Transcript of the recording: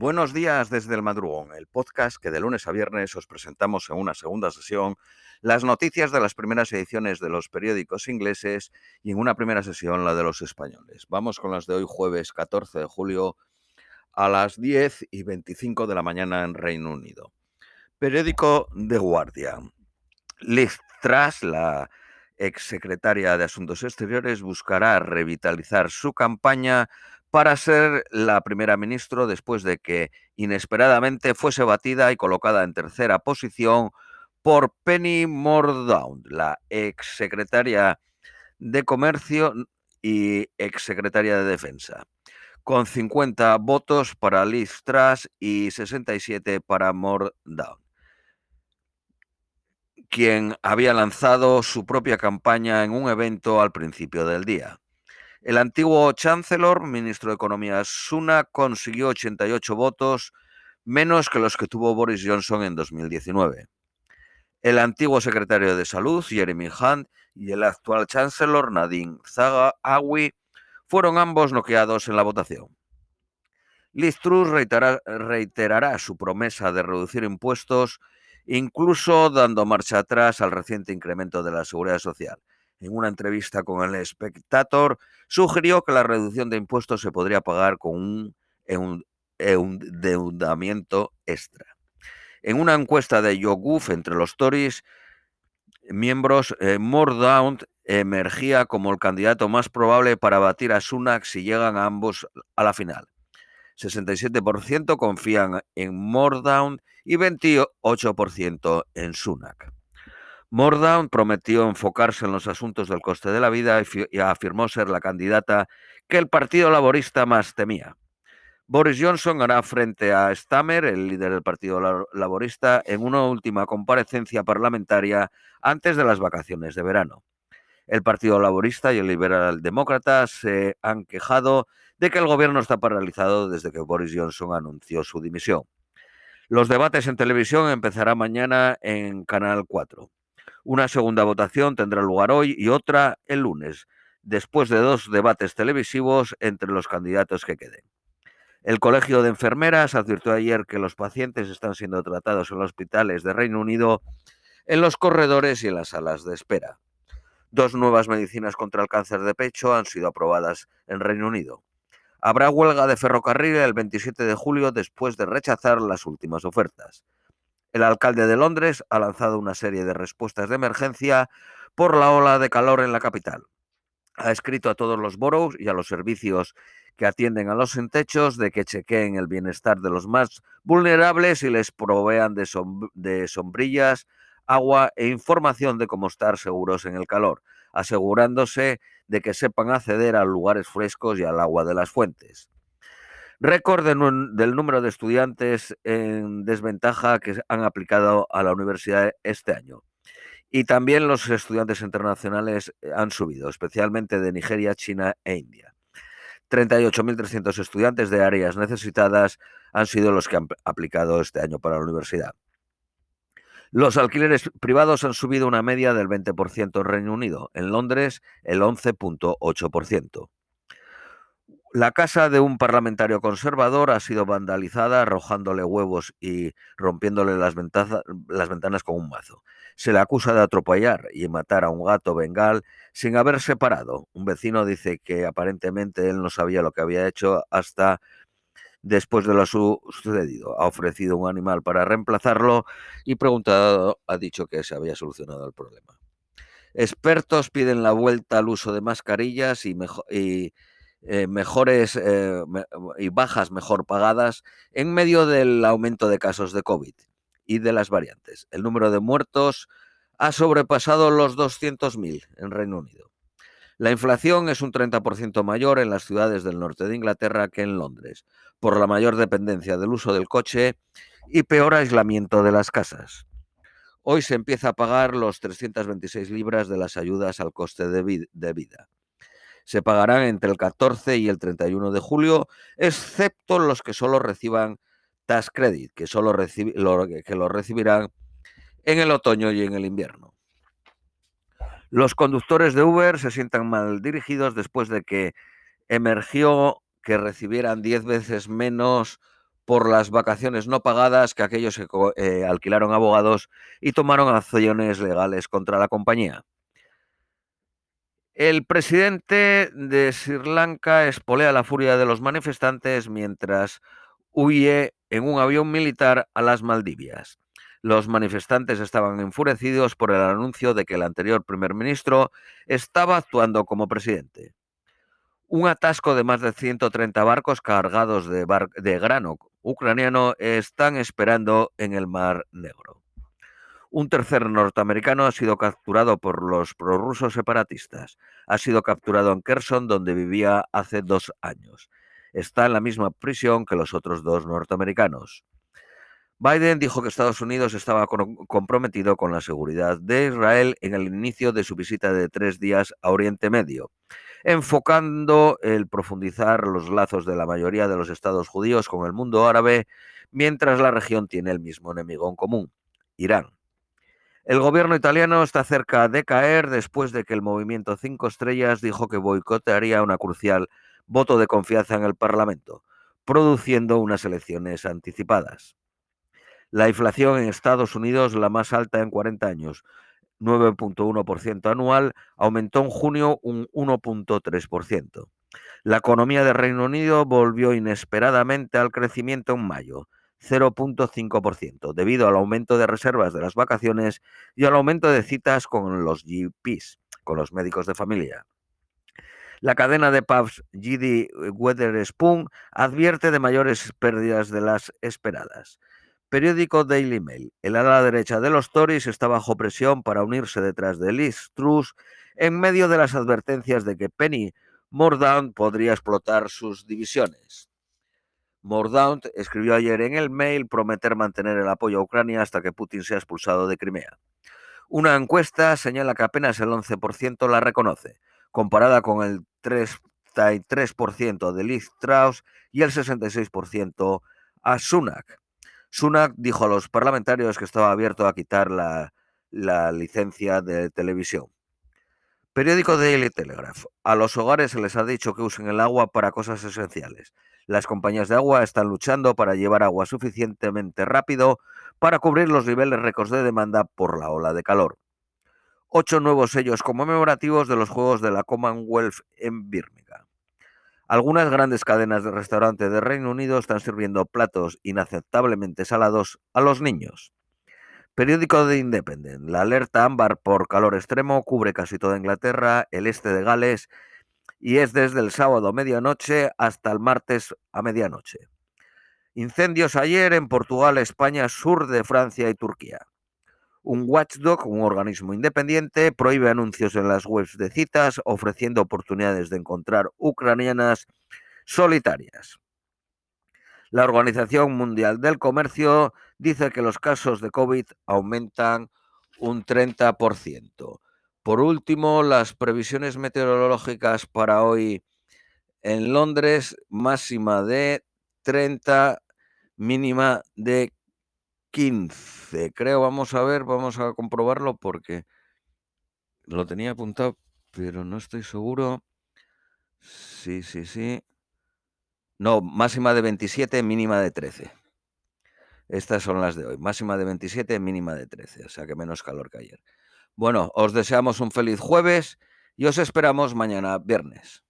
Buenos días desde el madrugón, el podcast que de lunes a viernes os presentamos en una segunda sesión las noticias de las primeras ediciones de los periódicos ingleses y en una primera sesión la de los españoles. Vamos con las de hoy jueves 14 de julio a las 10 y 25 de la mañana en Reino Unido. Periódico The Guardian. Liz Truss, la exsecretaria de Asuntos Exteriores, buscará revitalizar su campaña para ser la primera ministra después de que inesperadamente fuese batida y colocada en tercera posición por Penny Mordaunt, la exsecretaria de Comercio y exsecretaria de Defensa, con 50 votos para Liz Truss y 67 para Mordaunt, quien había lanzado su propia campaña en un evento al principio del día. El antiguo Chancellor, ministro de Economía Suna, consiguió 88 votos, menos que los que tuvo Boris Johnson en 2019. El antiguo secretario de Salud, Jeremy Hunt, y el actual Chancellor, Nadine Zahawi, fueron ambos noqueados en la votación. Liz Truss reiterará su promesa de reducir impuestos, incluso dando marcha atrás al reciente incremento de la seguridad social en una entrevista con el Spectator, sugirió que la reducción de impuestos se podría pagar con un endeudamiento extra. En una encuesta de YouGov entre los Tories, miembros, eh, Mordaunt emergía como el candidato más probable para batir a Sunak si llegan ambos a la final. 67% confían en Mordaunt y 28% en Sunak. Mordaunt prometió enfocarse en los asuntos del coste de la vida y afirmó ser la candidata que el Partido Laborista más temía. Boris Johnson hará frente a Stammer, el líder del Partido Laborista, en una última comparecencia parlamentaria antes de las vacaciones de verano. El Partido Laborista y el Liberal Demócrata se han quejado de que el gobierno está paralizado desde que Boris Johnson anunció su dimisión. Los debates en televisión empezarán mañana en Canal 4. Una segunda votación tendrá lugar hoy y otra el lunes, después de dos debates televisivos entre los candidatos que queden. El Colegio de Enfermeras advirtió ayer que los pacientes están siendo tratados en los hospitales de Reino Unido en los corredores y en las salas de espera. Dos nuevas medicinas contra el cáncer de pecho han sido aprobadas en Reino Unido. Habrá huelga de ferrocarril el 27 de julio después de rechazar las últimas ofertas. El alcalde de Londres ha lanzado una serie de respuestas de emergencia por la ola de calor en la capital. Ha escrito a todos los boroughs y a los servicios que atienden a los entechos de que chequeen el bienestar de los más vulnerables y les provean de sombrillas, agua e información de cómo estar seguros en el calor, asegurándose de que sepan acceder a lugares frescos y al agua de las fuentes. Récord del número de estudiantes en desventaja que han aplicado a la universidad este año. Y también los estudiantes internacionales eh, han subido, especialmente de Nigeria, China e India. 38.300 estudiantes de áreas necesitadas han sido los que han aplicado este año para la universidad. Los alquileres privados han subido una media del 20% en Reino Unido, en Londres el 11.8%. La casa de un parlamentario conservador ha sido vandalizada arrojándole huevos y rompiéndole las, ventanas con un mazo. Se le acusa de atropellar y matar a un gato bengal sin haber separado. Un vecino dice que aparentemente él no sabía lo que había hecho hasta después de lo sucedido. Ha ofrecido un animal para reemplazarlo y preguntado ha dicho que se había solucionado el problema. Expertos piden la vuelta al uso de mascarillas y, mejor, y eh, mejores eh, y bajas mejor pagadas en medio del aumento de casos de COVID y de las variantes. El número de muertos ha sobrepasado los 200.000 en Reino Unido. La inflación es un 30% mayor en las ciudades del norte de Inglaterra que en Londres, por la mayor dependencia del uso del coche y peor aislamiento de las casas. Hoy se empieza a pagar los 326 libras de las ayudas al coste de, vida se pagarán entre el 14 y el 31 de julio, excepto los que solo reciban tax credit, que solo lo, que recibirán en el otoño y en el invierno. Los conductores de Uber se sientan mal dirigidos después de que emergió que recibieran 10 veces menos por las vacaciones no pagadas que aquellos que eh, alquilaron abogados y tomaron acciones legales contra la compañía. El presidente de Sri Lanka espolea la furia de los manifestantes mientras huye en un avión militar a las Maldivias. Los manifestantes estaban enfurecidos por el anuncio de que el anterior primer ministro estaba actuando como presidente. Un atasco de más de 130 barcos cargados de, de grano ucraniano están esperando en el Mar Negro. Un tercer norteamericano ha sido capturado por los prorrusos separatistas. Ha sido capturado en Kherson, donde vivía hace dos años. Está en la misma prisión que los otros dos norteamericanos. Biden dijo que Estados Unidos estaba comprometido con la seguridad de Israel en el inicio de su visita de tres días a Oriente Medio enfocando el profundizar los lazos de la mayoría de los estados judíos con el mundo árabe, mientras la región tiene el mismo enemigo en común, Irán. El gobierno italiano está cerca de caer después de que el movimiento Cinco Estrellas dijo que boicotearía una crucial voto de confianza en el Parlamento, produciendo unas elecciones anticipadas. La inflación en Estados Unidos, la más alta en 40 años, 9.1% anual, aumentó en junio un 1.3%. La economía de Reino Unido volvió inesperadamente al crecimiento en mayo, 0.5%, debido al aumento de reservas de las vacaciones y al aumento de citas con los GPs, con los médicos de familia. La cadena de pubs GD Weatherspoon advierte de mayores pérdidas de las esperadas. Periódico Daily Mail. El ala derecha de los Tories está bajo presión para unirse detrás de Liz Truss en medio de las advertencias de que Penny Mordaunt podría explotar sus divisiones. Mordaunt escribió ayer en el mail prometer mantener el apoyo a Ucrania hasta que Putin sea expulsado de Crimea. Una encuesta señala que apenas el 11% la reconoce, comparada con el 33% de Liz Truss y el 66% a Sunak. Sunak dijo a los parlamentarios que estaba abierto a quitar la, licencia de televisión. Periódico Daily Telegraph. A los hogares se les ha dicho que usen el agua para cosas esenciales. Las compañías de agua están luchando para llevar agua suficientemente rápido para cubrir los niveles récords de demanda por la ola de calor. Ocho nuevos sellos conmemorativos de los Juegos de la Commonwealth en Birmingham. Algunas grandes cadenas de restaurantes de Reino Unido están sirviendo platos inaceptablemente salados a los niños. Periódico de Independent. La alerta ámbar por calor extremo cubre casi toda Inglaterra, el este de Gales y es desde el sábado a medianoche hasta el martes a medianoche. Incendios ayer en Portugal, España, sur de Francia y Turquía. Un watchdog, un organismo independiente, prohíbe anuncios en las webs de citas, ofreciendo oportunidades de encontrar ucranianas solitarias. La Organización Mundial del Comercio dice que los casos de COVID aumentan un 30%. Por último, las previsiones meteorológicas para hoy en Londres, máxima de 30, mínima de 15, creo. Vamos a ver, vamos a comprobarlo porque lo tenía apuntado, pero no estoy seguro. Sí, sí, sí. No, máxima de 27, mínima de 13. Estas son las de hoy. Máxima de 27, mínima de 13. O sea que menos calor que ayer. Bueno, os deseamos un feliz jueves y os esperamos mañana viernes.